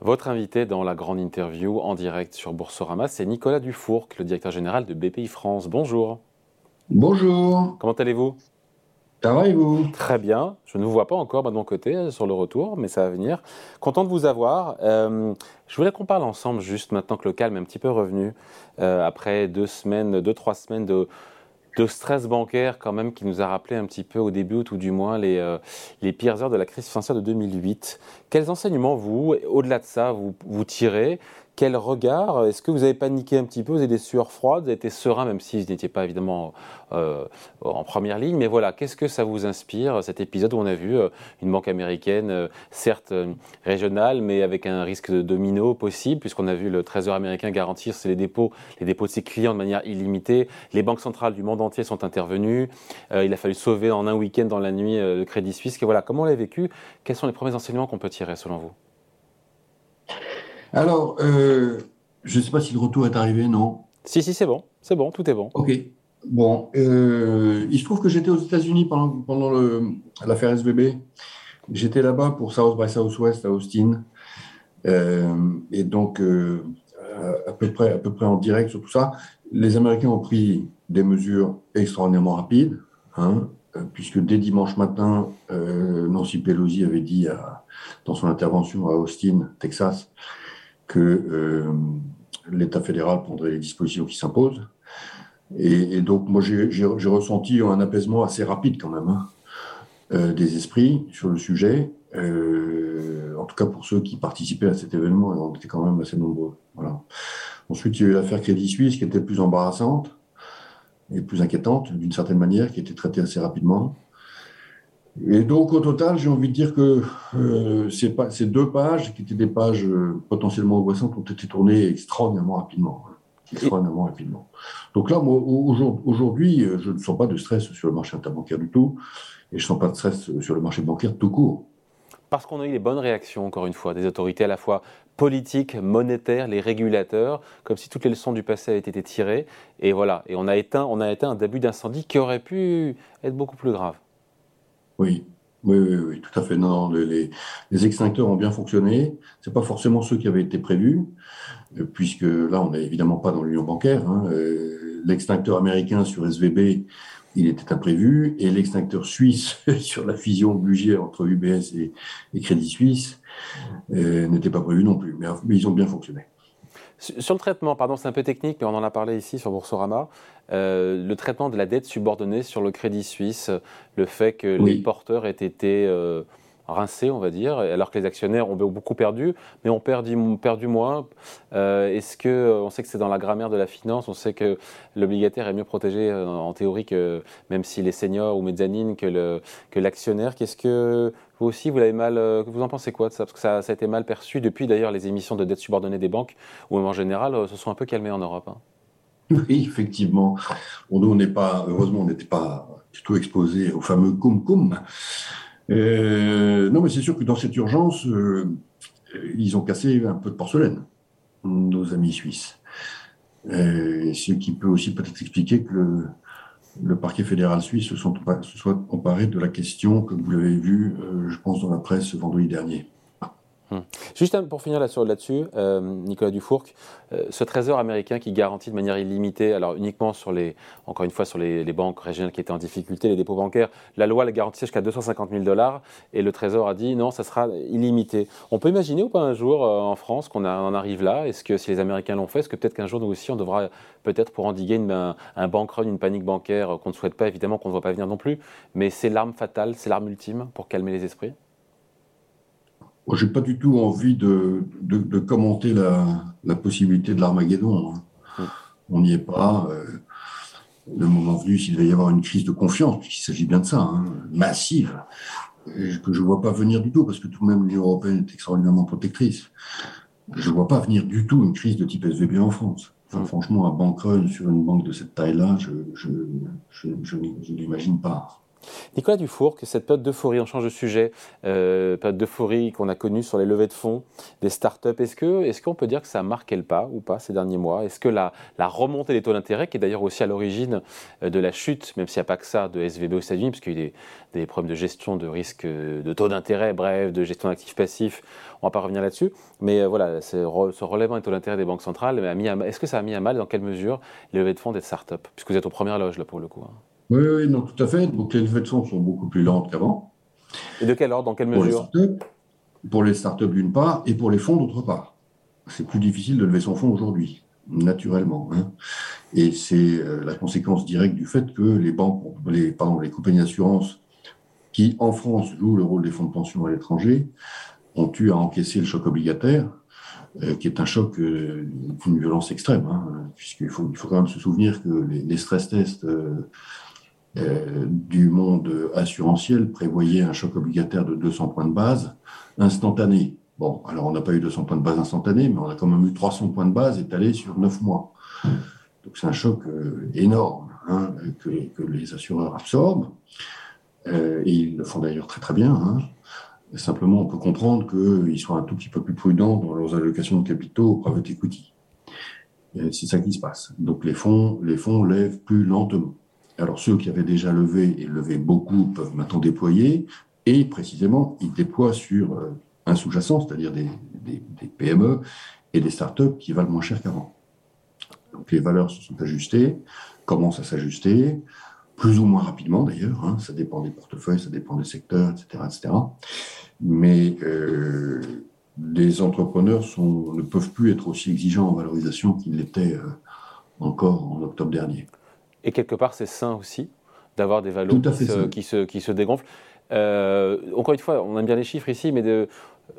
Votre invité dans la grande interview en direct sur Boursorama, c'est Nicolas Dufourc, le directeur général de BPI France. Bonjour. Bonjour. Comment allez-vous? Ça va et vous? Très bien. Je ne vous vois pas encore de mon côté euh, sur le retour, mais ça va venir. Content de vous avoir. Euh, je voulais qu'on parle ensemble juste maintenant que le calme est un petit peu revenu, euh, après deux semaines, deux, trois semaines de de stress bancaire quand même qui nous a rappelé un petit peu au début, ou tout du moins, les, euh, les pires heures de la crise financière de 2008. Quels enseignements, vous, au-delà de ça, vous tirez quel regard? Est-ce que vous avez paniqué un petit peu? Vous avez des sueurs froides? Vous avez été serein, même si vous n'étiez pas évidemment euh, en première ligne. Mais voilà, qu'est-ce que ça vous inspire, cet épisode où on a vu euh, une banque américaine, euh, certes régionale, mais avec un risque de domino possible, puisqu'on a vu le Trésor américain garantir les dépôts, les dépôts de ses clients de manière illimitée. Les banques centrales du monde entier sont intervenues. il a fallu sauver en un week-end dans la nuit le Crédit Suisse. Et voilà, comment on l'a vécu? Quels sont les premiers enseignements qu'on peut tirer selon vous? Alors, euh, je ne sais pas si le retour est arrivé, non Si, si, c'est bon. C'est bon, tout est bon. OK. Bon, euh, il se trouve que j'étais aux États-Unis pendant, pendant l'affaire SVB. J'étais là-bas pour South by Southwest à Austin. Euh, et donc, à, peu près, à peu près en direct sur tout ça, les Américains ont pris des mesures extraordinairement rapides, hein, puisque dès dimanche matin, Nancy Pelosi avait dit dans son intervention à Austin, Texas, que euh, l'État fédéral prendrait les dispositions qui s'imposent. Et, donc, moi, j'ai ressenti un apaisement assez rapide quand même hein, euh, des esprits sur le sujet. Euh, en tout cas, pour ceux qui participaient à cet événement, et on était quand même assez nombreux. Voilà. Ensuite, il y a eu l'affaire Crédit Suisse qui était plus embarrassante et plus inquiétante d'une certaine manière, qui était traitée assez rapidement. Et donc, au total, j'ai envie de dire que euh, ces, ces, deux pages, qui étaient des pages euh, potentiellement angoissantes, ont été tournées extraordinairement rapidement. Hein. extraordinairement rapidement. Donc là, moi, aujourd'hui, euh, je ne sens pas de stress sur le marché interbancaire du tout, et je ne sens pas de stress sur le marché bancaire tout court. Parce qu'on a eu les bonnes réactions, encore une fois, des autorités à la fois politiques, monétaires, les régulateurs, comme si toutes les leçons du passé avaient été tirées. Et voilà, et on a éteint, on a éteint un début d'incendie qui aurait pu être beaucoup plus grave. Oui, oui, oui, tout à fait. Non, les, extincteurs ont bien fonctionné. Ce pas forcément ceux qui avaient été prévus, euh, puisque là, on n'est évidemment pas dans l'union bancaire. Hein. Euh, l'extincteur américain sur SVB, il était imprévu, et l'extincteur suisse sur la fusion budget entre UBS et, Crédit Suisse euh, n'était pas prévu non plus. mais ils ont bien fonctionné. Sur le traitement, pardon, c'est un peu technique, mais on en a parlé ici sur Boursorama. Euh, le traitement de la dette subordonnée sur le Crédit Suisse, le fait que les porteurs aient été euh, rincés, on va dire, alors que les actionnaires ont beaucoup perdu, mais ont perdu, perdu moins. Euh, est-ce que, on sait que c'est dans la grammaire de la finance, on sait que l'obligataire est mieux protégé en théorie que même s'il est senior ou mezzanine que l'actionnaire. Qu'est-ce que vous aussi, vous l'avez mal. Euh, vous en pensez quoi de ça? Parce que ça, a été mal perçu depuis d'ailleurs les émissions de dette subordonnée des banques, où en général euh, se sont un peu calmées en Europe. Hein. Oui, effectivement. nous, on n'est pas, heureusement, on n'était pas du tout exposé au fameux cum cum. Euh, non, mais c'est sûr que dans cette urgence, ils ont cassé un peu de porcelaine, nos amis suisses. ce qui peut aussi peut-être expliquer que le, parquet fédéral suisse se, soit emparé de la question, comme vous l'avez vu, euh, je pense, dans la presse vendredi dernier. Hum. Juste pour finir là-dessus, euh, Nicolas Dufourc, euh, ce trésor américain qui garantit de manière illimitée, alors uniquement sur les, encore une fois, sur les, banques régionales qui étaient en difficulté, les dépôts bancaires, la loi l'a garantit jusqu'à 250 000 dollars et le trésor a dit non, ça sera illimité. On peut imaginer ou pas un jour euh, en France qu'on en arrive là? Est-ce que si les Américains l'ont fait, est-ce que peut-être qu'un jour nous aussi on devra peut-être pour endiguer une, un, un bank run, une panique bancaire qu'on ne souhaite pas évidemment, qu'on ne voit pas venir non plus, mais c'est l'arme fatale, c'est l'arme ultime pour calmer les esprits? Je n'ai pas du tout envie de, de, commenter la, la, possibilité de l'Armageddon. Hein. On n'y est pas. Euh, le moment venu, s'il va y avoir une crise de confiance, puisqu'il s'agit bien de ça, hein, massive, que je ne vois pas venir du tout, parce que tout de même l'Union européenne est extraordinairement protectrice. Je ne vois pas venir du tout une crise de type SVB en France. Enfin, franchement, un bank run sur une banque de cette taille-là, je, je, je, je, je l'imagine pas. Nicolas Dufour, que cette période d'euphorie, on change de sujet, euh, période d'euphorie qu'on a connue sur les levées de fonds des startups, est-ce qu'on est peut dire que ça a marqué le pas ou pas ces derniers mois? Est-ce que la, remontée des taux d'intérêt, qui est d'ailleurs aussi à l'origine euh, de la chute, même s'il n'y a pas que ça, de SVB aux États-Unis, parce qu'il y a des, des, problèmes de gestion de risque euh, de taux d'intérêt, bref, de gestion d'actifs passifs, on ne va pas revenir là-dessus, mais euh, voilà, ce relèvement des taux d'intérêt des banques centrales, est-ce que ça a mis à mal, dans quelle mesure, les levées de fonds des startups? Puisque vous êtes aux premières loges là pour le coup. Hein. Oui, oui, non, tout à fait. Donc les levées de fonds sont beaucoup plus lentes qu'avant. Et de quel ordre, dans quelle mesure Pour les startups d'une part et pour les fonds d'autre part. C'est plus difficile de lever son fonds aujourd'hui, naturellement. Hein. Et c'est euh, la conséquence directe du fait que les banques, les, pardon, les compagnies d'assurance qui, en France, jouent le rôle des fonds de pension à l'étranger, ont eu à encaisser le choc obligataire, euh, qui est un choc euh, d'une violence extrême, hein, puisqu'il faut, il faut quand même se souvenir que les, les stress tests euh, du monde assurantiel prévoyait un choc obligataire de 200 points de base instantané. Bon, alors on n'a pas eu 200 points de base instantanés, mais on a quand même eu 300 points de base étalés sur 9 mois. Donc c'est un choc euh, énorme hein, que, que, les assureurs absorbent, euh, et ils le font d'ailleurs très très bien. Hein. Simplement, on peut comprendre qu'ils soient un tout petit peu plus prudents dans leurs allocations de capitaux au private equity. C'est ça qui se passe. Donc les fonds, les fonds lèvent plus lentement. Alors ceux qui avaient déjà levé et levé beaucoup peuvent maintenant déployer, et précisément, ils déploient sur euh, un sous-jacent, c'est-à-dire des, PME et des startups qui valent moins cher qu'avant. Donc les valeurs se sont ajustées, commencent à s'ajuster, plus ou moins rapidement d'ailleurs, hein. ça dépend des portefeuilles, ça dépend des secteurs, etc. etc. Mais euh, les entrepreneurs ne peuvent plus être aussi exigeants en valorisation qu'ils l'étaient euh, encore en octobre dernier. Et quelque part, c'est sain aussi d'avoir des valeurs qui se, qui, se, dégonflent. Euh, encore une fois, on aime bien les chiffres ici, mais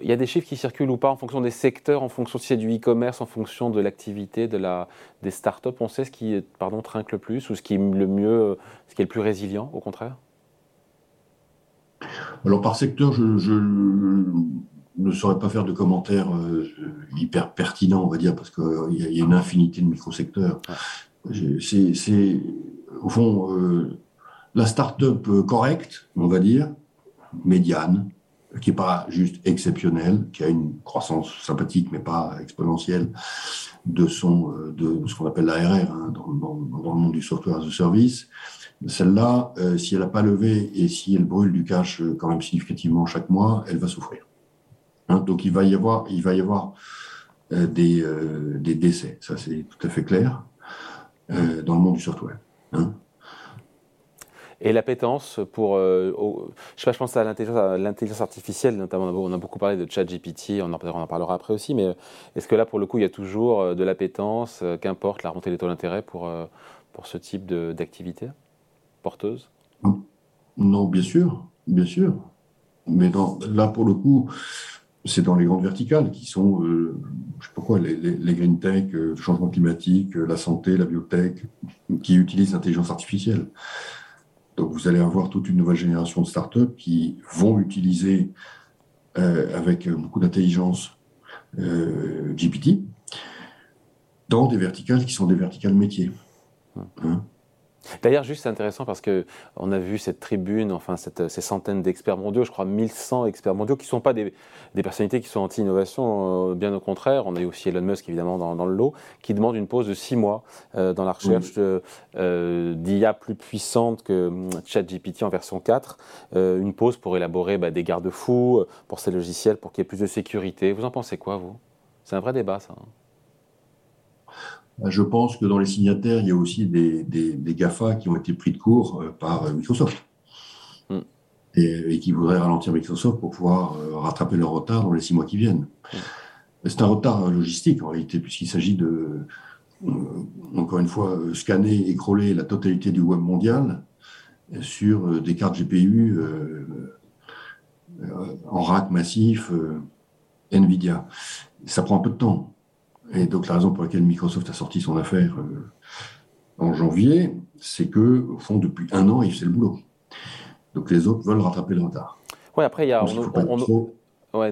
il y a des chiffres qui circulent ou pas en fonction des secteurs, en fonction si c'est du e-commerce, en fonction de l'activité de la, des startups. On sait ce qui pardon, trinque le plus ou ce qui est le mieux, ce qui est le plus résilient, au contraire? Alors par secteur, je, ne saurais pas faire de commentaires euh, hyper pertinents, on va dire, parce qu'il y, a une infinité de microsecteurs. C'est, au fond, euh, la start-up correcte, on va dire, médiane, qui n'est pas juste exceptionnelle, qui a une croissance sympathique mais pas exponentielle de, son, euh, de ce qu'on appelle l'ARR hein, dans, le monde du software as a service. Celle-là, euh, si elle n'a pas levé et si elle brûle du cash quand même significativement chaque mois, elle va souffrir. Hein, donc il va y avoir, il va y avoir des, des décès, ça c'est tout à fait clair. Euh, dans le monde du software. Hein. et l'appétence pour, euh, je sais pas, je pense à l'intelligence artificielle, notamment on a beaucoup parlé de ChatGPT, on en, on en parlera après aussi, mais est-ce que là pour le coup il y a toujours euh, de l'appétence, qu'importe la remontée des taux d'intérêt pour, pour ce type d'activité porteuse? Non, bien sûr, bien sûr. Mais là pour le coup, c'est dans les grandes verticales qui sont, euh, je sais pas quoi, les, les, green tech, euh, le changement climatique, euh, la santé, la biotech, qui utilisent l'intelligence artificielle. Donc vous allez avoir toute une nouvelle génération de startups qui vont utiliser avec beaucoup d'intelligence GPT dans des verticales qui sont des verticales métiers. Hein? D'ailleurs, juste c'est intéressant parce que on a vu cette tribune, enfin ces centaines d'experts mondiaux, je crois 1100 experts mondiaux, qui ne sont pas des, personnalités qui sont anti-innovation, euh, bien au contraire. On a eu aussi Elon Musk évidemment dans, le lot, qui demande une pause de six mois euh, dans la recherche euh, d'IA plus puissante que hum, ChatGPT en version 4, une pause pour élaborer bah, des garde-fous pour ces logiciels, pour qu'il y ait plus de sécurité. Vous en pensez quoi, vous? C'est un vrai débat, ça. Hein je pense que dans les signataires, il y a aussi des, GAFA qui ont été pris de court euh, par euh, Microsoft hmm. et, qui voudraient ralentir Microsoft pour pouvoir euh, rattraper leur retard dans les six mois qui viennent. Hmm. C'est un retard logistique en réalité, puisqu'il s'agit de, encore une fois, scanner et crawler la totalité du web mondial sur des cartes GPU en rack massif NVIDIA. Ça prend un peu de temps. Et donc la raison pour laquelle Microsoft a sorti son affaire euh, en janvier, c'est que, au fond, depuis un an, il fait le boulot. Donc les autres veulent rattraper le retard. Oui, après, il y a, on,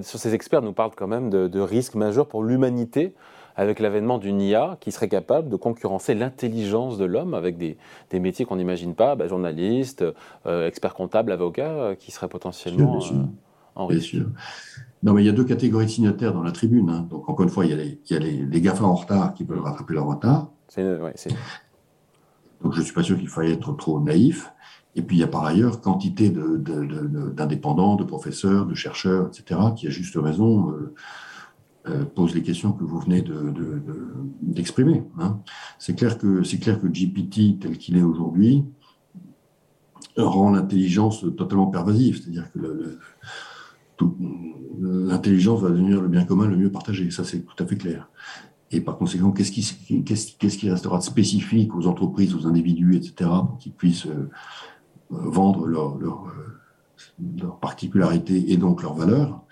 sur ces experts nous parlent quand même de, risques majeurs pour l'humanité avec l'avènement d'une IA qui serait capable de concurrencer l'intelligence de l'homme avec des, métiers qu'on n'imagine pas, bah, journaliste, euh, expert comptable, avocat, euh, qui seraient potentiellement en risque. Bien sûr. Non, mais il y a deux catégories de signataires dans la tribune. Hein. Donc, encore une fois, il y a les, il y a les, GAFA en retard qui peuvent rattraper leur retard. Donc, je ne suis pas sûr qu'il faille être trop naïf. Et puis, il y a par ailleurs quantité d'indépendants, de, de, professeurs, de chercheurs, etc., qui, à juste raison, euh, euh, posent les questions que vous venez d'exprimer. Hein. C'est clair, que, clair que GPT, tel qu'il est aujourd'hui, rend l'intelligence totalement pervasive. C'est-à-dire que l'intelligence va devenir le bien commun le mieux partagé. Ça, c'est tout à fait clair. Et par conséquent, qu'est-ce qui, restera de spécifique aux entreprises, aux individus, etc., pour qu'ils puissent euh, vendre leurs leur, leur particularités et donc leurs valeurs,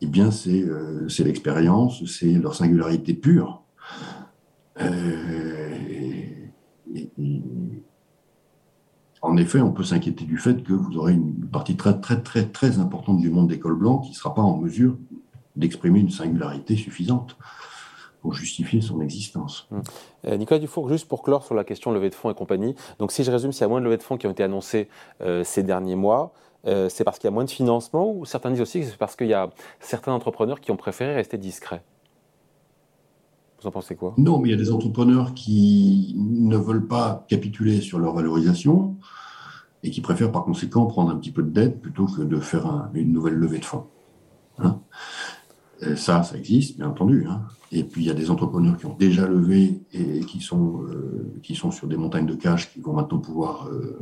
eh bien, c'est euh, l'expérience, c'est leur singularité pure. Euh, en effet, on peut s'inquiéter du fait que vous aurez une partie très, très, très, très importante du monde des cols blancs qui ne sera pas en mesure d'exprimer une singularité suffisante pour justifier son existence. Hum. Euh, Nicolas Dufour, juste pour clore sur la question levée de fonds et compagnie, donc si je résume, s'il y a moins de levées de fonds qui ont été annoncées euh, ces derniers mois, euh, c'est parce qu'il y a moins de financement ou certains disent aussi que c'est parce qu'il y a certains entrepreneurs qui ont préféré rester discrets? Quoi? Non, mais il y a des entrepreneurs qui ne veulent pas capituler sur leur valorisation et qui préfèrent par conséquent prendre un petit peu de dette plutôt que de faire une nouvelle levée de fonds. Hein ça, ça existe, bien entendu. Hein. Et puis, il y a des entrepreneurs qui ont déjà levé et qui sont, euh, qui sont sur des montagnes de cash qui vont maintenant pouvoir euh,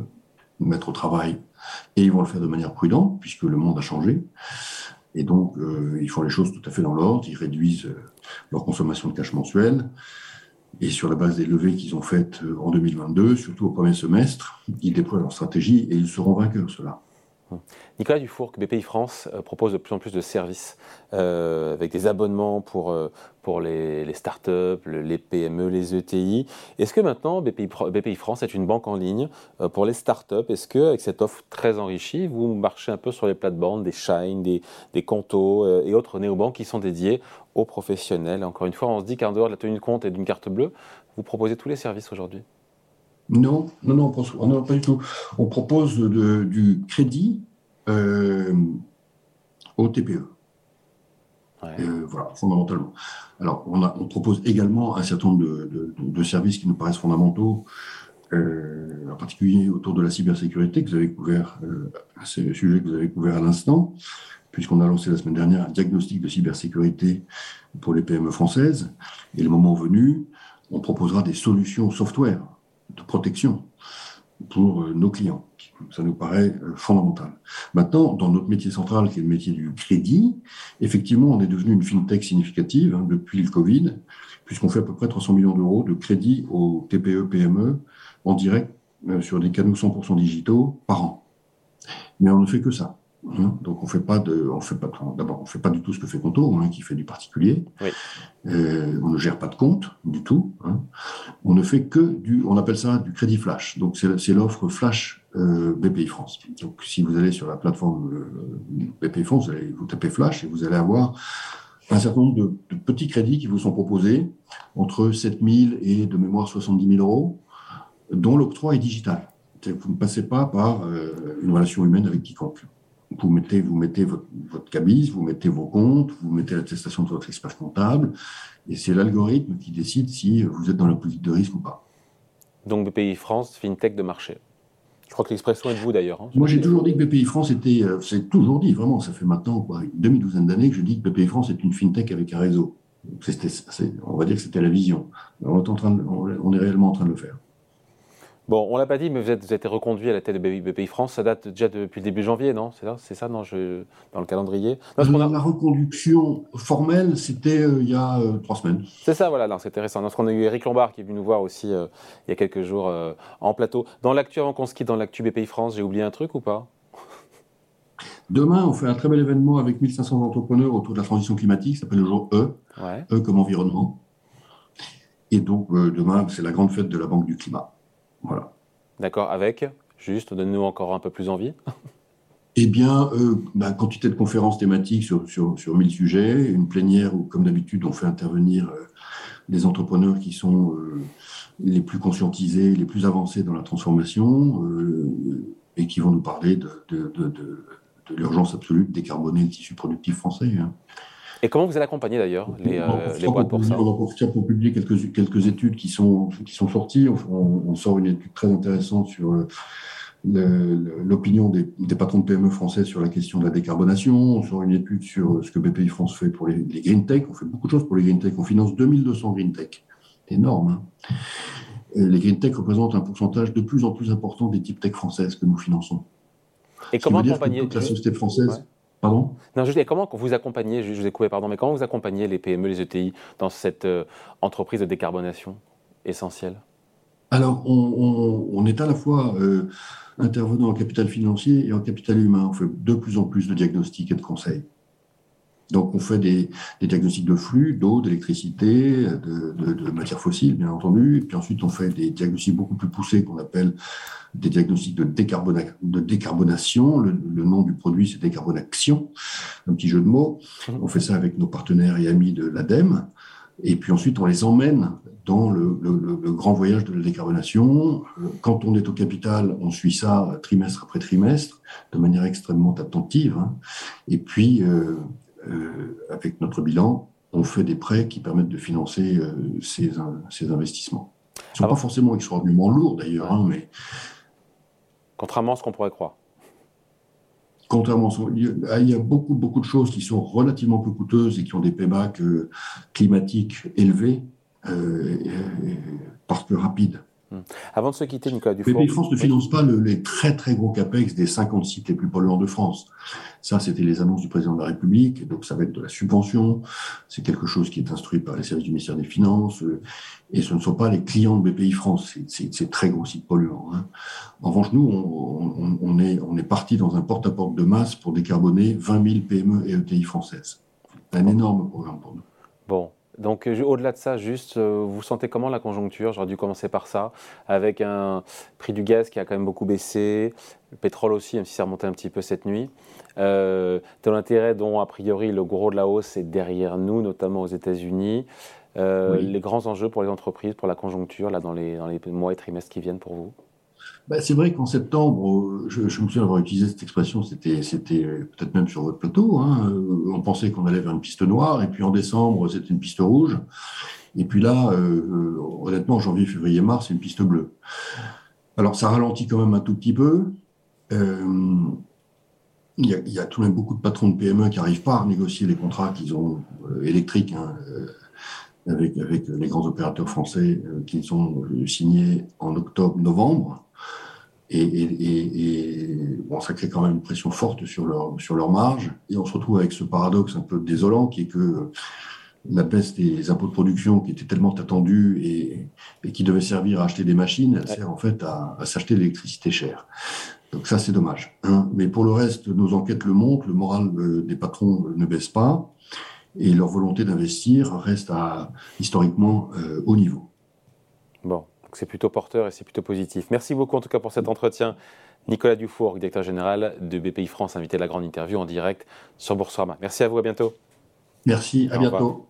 mettre au travail. Et ils vont le faire de manière prudente, puisque le monde a changé. Et donc, euh, ils font les choses tout à fait dans l'ordre. Ils réduisent leur consommation de cash mensuelle. Et sur la base des levées qu'ils ont faites en 2022, surtout au premier semestre, ils déploient leur stratégie et ils seront vainqueurs, cela. Nicolas Dufour, BPI France euh, propose de plus en plus de services euh, avec des abonnements pour, euh, pour les, startups, les PME, les ETI. Est-ce que maintenant BPI, France est une banque en ligne pour les startups Est-ce que avec cette offre très enrichie, vous marchez un peu sur les plates-bandes des Shine, des, des et autres néobanques qui sont dédiés aux professionnels? Encore une fois, on se dit qu'en dehors de la tenue de compte et d'une carte bleue, vous proposez tous les services aujourd'hui non, non, non, on, pas du tout. On propose du crédit euh, au TPE. Euh, voilà, fondamentalement. Alors, on, on, propose également un certain nombre de, services qui nous paraissent fondamentaux, euh, en particulier autour de la cybersécurité que vous avez couvert, c'est le sujet que vous avez couvert à l'instant, puisqu'on a lancé la semaine dernière un diagnostic de cybersécurité pour les PME françaises. Et le moment venu, on proposera des solutions software de protection pour euh, nos clients. Ça nous paraît euh, fondamental. Maintenant, dans notre métier central, qui est le métier du crédit, effectivement, on est devenu une fintech significative hein, depuis le Covid, puisqu'on fait à peu près 300 millions d'euros de crédit aux TPE, PME en direct euh, sur des canaux 100% digitaux par an. Mais on ne fait que ça. Hein. donc on fait pas de, on fait pas d'abord on fait pas du tout ce que fait Conto, hein, qui fait du particulier. Euh, on ne gère pas de compte du tout. Hein. On ne fait que du, on appelle ça du crédit flash. Donc c'est l'offre flash euh, BPI France. Donc si vous allez sur la plateforme euh, BPI France, vous, allez, vous tapez flash et vous allez avoir un certain nombre de, de, petits crédits qui vous sont proposés entre 7 000 et de mémoire 70 000 euros, dont l'octroi est digital. Vous ne passez pas par une relation humaine avec quiconque vous mettez, vous mettez votre, votre, cabis, vous mettez vos comptes, vous mettez l'attestation de votre expert comptable, et c'est l'algorithme qui décide si vous êtes dans la politique de risque ou pas. Donc BPI France, FinTech de marché. Je crois que l'expression est de vous d'ailleurs. Hein, Moi j'ai toujours dit que BPI France était, euh, c'est toujours dit, vraiment, ça fait maintenant quoi, une demi-douzaine d'années que je dis que BPI France est une FinTech avec un réseau. on va dire que c'était la vision. On est, en train on est réellement en train de le faire. Bon, on l'a pas dit, mais vous, êtes, vous avez été reconduit à la tête de BPI France. Ça date déjà depuis le début janvier, non? C'est ça, c'est ça dans le calendrier? La reconduction formelle, c'était euh, il y a euh, trois semaines. C'est ça, voilà, c'est intéressant. Parce qu'on a eu Eric Lombard qui est venu nous voir aussi euh, il y a quelques jours en plateau. Dans l'actu, avant qu'on se quitte dans l'actu BPI France, j'ai oublié un truc ou pas? Demain, on fait un très bel événement avec 1500 entrepreneurs autour de la transition climatique, ça s'appelle le jour E, E comme environnement. Et donc, demain, c'est la grande fête de la Banque du Climat. Voilà. D'accord, avec Juste, donne-nous encore un peu plus envie. eh bien, euh, bah, quantité de conférences thématiques sur, sur, sur 1000 sujets, une plénière où, comme d'habitude, on fait intervenir euh, des entrepreneurs qui sont euh, les plus conscientisés, les plus avancés dans la transformation et qui vont nous parler de, de, de, de, l'urgence absolue de décarboner le tissu productif français. Hein. Et comment vous allez accompagner d'ailleurs les, les boîtes pour, ça On va pour publier quelques, quelques études qui sont, qui sont sorties. On, on sort une étude très intéressante sur l'opinion des, patrons de PME français sur la question de la décarbonation. On sort une étude sur ce que BPI France fait pour les, green tech. On fait beaucoup de choses pour les green tech. On finance 2200 green tech. C'est énorme. Hein. les green tech représentent un pourcentage de plus en plus important des types tech françaises que nous finançons. Et comment accompagner la société française Pardon non, je dis, comment vous accompagnez, je, vous ai coupé, pardon, mais comment vous accompagnez les PME, les ETI dans cette euh, entreprise de décarbonation essentielle? Alors, on, est à la fois euh, intervenant en capital financier et en capital humain. On fait de plus en plus de diagnostics et de conseils. Donc, on fait des, diagnostics de flux, d'eau, d'électricité, de, matières fossiles, bien entendu. Et puis ensuite, on fait des diagnostics beaucoup plus poussés qu'on appelle des diagnostics de, décarbonation. Le, nom du produit, c'est décarbonation, un petit jeu de mots. On fait ça avec nos partenaires et amis de l'ADEME. Et puis ensuite, on les emmène dans le, grand voyage de la décarbonation. Quand on est au capital, on suit ça trimestre après trimestre, de manière extrêmement attentive. Hein. Et puis, euh, avec notre bilan, on fait des prêts qui permettent de financer ces, investissements. Ils ne sont pas forcément extraordinairement lourds d'ailleurs, hein, mais... Contrairement à ce qu'on pourrait croire contrairement il y a beaucoup, beaucoup de choses qui sont relativement peu coûteuses et qui ont des payback climatiques élevés euh, parce que rapide. Hmm. Avant de se quitter, Nicolas Dufour. Mais France ne finance pas les très très gros capex des 50 sites les plus polluants de France. Ça, c'était les annonces du président de la République, donc ça va être de la subvention. C'est quelque chose qui est instruit par les services du ministère des Finances, euh, et ce ne sont pas les clients de BPI France. C'est très gros sites polluants. Hein. En revanche, nous, on, on, est, on est parti dans un porte-à-porte de masse pour décarboner 20 000 PME et ETI françaises. Un énorme programme pour nous. Bon, donc euh, au-delà de ça, juste, euh, vous sentez comment la conjoncture? J'aurais dû commencer par ça, avec un prix du gaz qui a quand même beaucoup baissé, le pétrole aussi, même si ça remonté un petit peu cette nuit. Euh, de l'intérêt dont, a priori, le gros de la hausse est derrière nous, notamment aux États-Unis. Les grands enjeux pour les entreprises, pour la conjoncture, là, dans les, dans les mois et trimestres qui viennent pour vous? Bah, c'est vrai qu'en septembre, je, me souviens avoir utilisé cette expression, c'était, peut-être même sur votre plateau, hein, on pensait qu'on allait vers une piste noire, et puis en décembre, c'était une piste rouge, et puis là, euh, honnêtement, janvier, février, mars, c'est une piste bleue. Alors ça ralentit quand même un tout petit peu. Euh, il y, a, tout de même beaucoup de patrons de PME qui n'arrivent pas à négocier les contrats qu'ils ont euh, électriques hein, avec, les grands opérateurs français qu'ils ont signés en octobre-novembre. Et, bon, ça crée quand même une pression forte sur leur, sur leur marge. Et on se retrouve avec ce paradoxe un peu désolant qui est que la baisse des impôts de production qui était tellement attendue et, qui devait servir à acheter des machines, elle sert en fait à, s'acheter de l'électricité chère. Donc ça, c'est dommage. Hein. Mais pour le reste, nos enquêtes le montrent, le moral euh, des patrons ne baisse pas et leur volonté d'investir reste à historiquement euh, haut niveau. Bon c'est plutôt porteur et c'est plutôt positif. Merci beaucoup en tout cas pour cet entretien. Nicolas Dufour, directeur général de BPI France, invité de la grande interview en direct sur Boursorama. Merci à vous, à bientôt. Merci, à bientôt.